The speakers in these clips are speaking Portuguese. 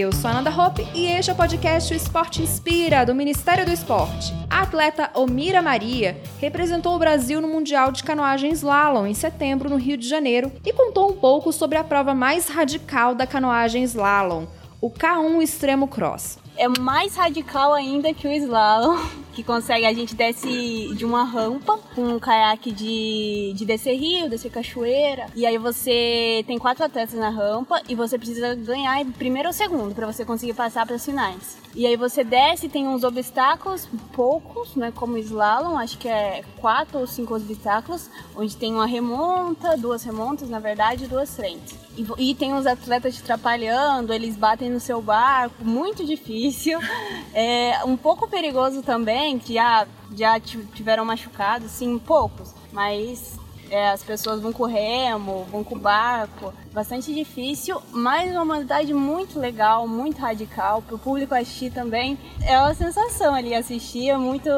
Eu sou a Nanda Hope e este é o podcast O Esporte Inspira, do Ministério do Esporte. A atleta Omira Maria representou o Brasil no Mundial de Canoagem Slalom em setembro no Rio de Janeiro e contou um pouco sobre a prova mais radical da canoagem slalom, o K1 Extremo Cross é mais radical ainda que o slalom, que consegue, a gente desce de uma rampa com um caiaque de, de descer rio, descer cachoeira, e aí você tem quatro atletas na rampa e você precisa ganhar primeiro ou segundo para você conseguir passar para as finais. E aí você desce, tem uns obstáculos, poucos, né, como slalom, acho que é quatro ou cinco obstáculos, onde tem uma remonta, duas remontas, na verdade, duas frentes. E, e tem uns atletas te atrapalhando, eles batem no seu barco, muito difícil. É um pouco perigoso também, que já, já tiveram machucados, sim, poucos, mas é, as pessoas vão com remo, vão com barco, bastante difícil, mas uma modalidade muito legal, muito radical, para o público assistir também. É uma sensação ali assistir, é muito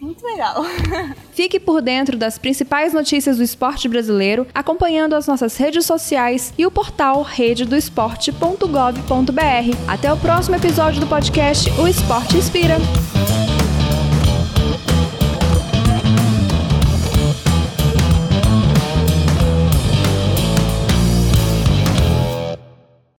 muito legal. Fique por dentro das principais notícias do esporte brasileiro, acompanhando as nossas redes sociais e o portal rededoesporte.gov.br. Até o próximo episódio do podcast O Esporte Inspira.